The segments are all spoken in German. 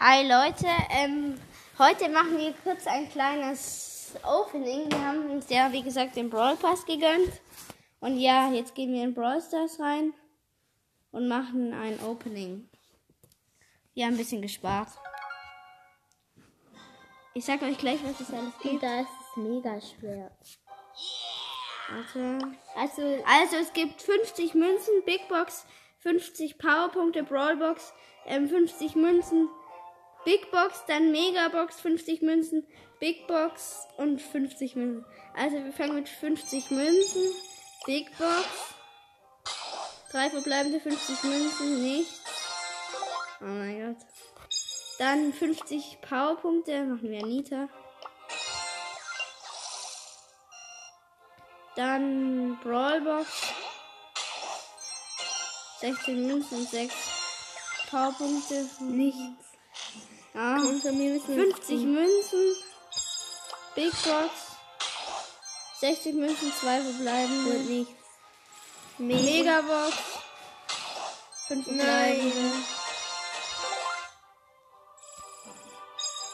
Hi Leute, ähm, heute machen wir kurz ein kleines Opening. Wir haben uns ja, wie gesagt, den Brawl Pass gegönnt. Und ja, jetzt gehen wir in Brawl Stars rein und machen ein Opening. Wir haben ein bisschen gespart. Ich sag euch gleich, was es alles gibt. Da ist es mega schwer. Warte. Also, Also es gibt 50 Münzen, Big Box, 50 Powerpunkte, Brawlbox, ähm, 50 Münzen, Big Box, dann Megabox, 50 Münzen, Big Box und 50 Münzen. Also wir fangen mit 50 Münzen, Big Box, drei verbleibende 50 Münzen, nichts. Oh mein Gott. Dann 50 Powerpunkte, machen wir Nita. Dann Brawlbox. 16 Münzen und 6 Powerpunkte. Nichts. Ja. unter mir müssen 50 Münzen. Big Box. 60 Münzen, 2 verbleibende. und nichts. Megabox. 5 verbleibende.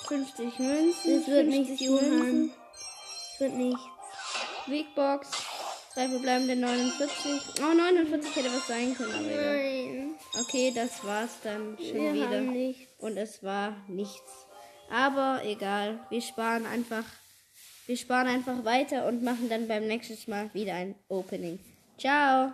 50 Münzen. Das wird 50 nichts, Johann. Münzen. Das wird nichts. Big Box. 3 verbleibende 49. Oh, 49 hätte was sein können, aber egal. Nein. Okay, das war's dann schon Wir wieder. Und es war nichts. Aber egal, wir sparen einfach. Wir sparen einfach weiter und machen dann beim nächsten Mal wieder ein Opening. Ciao.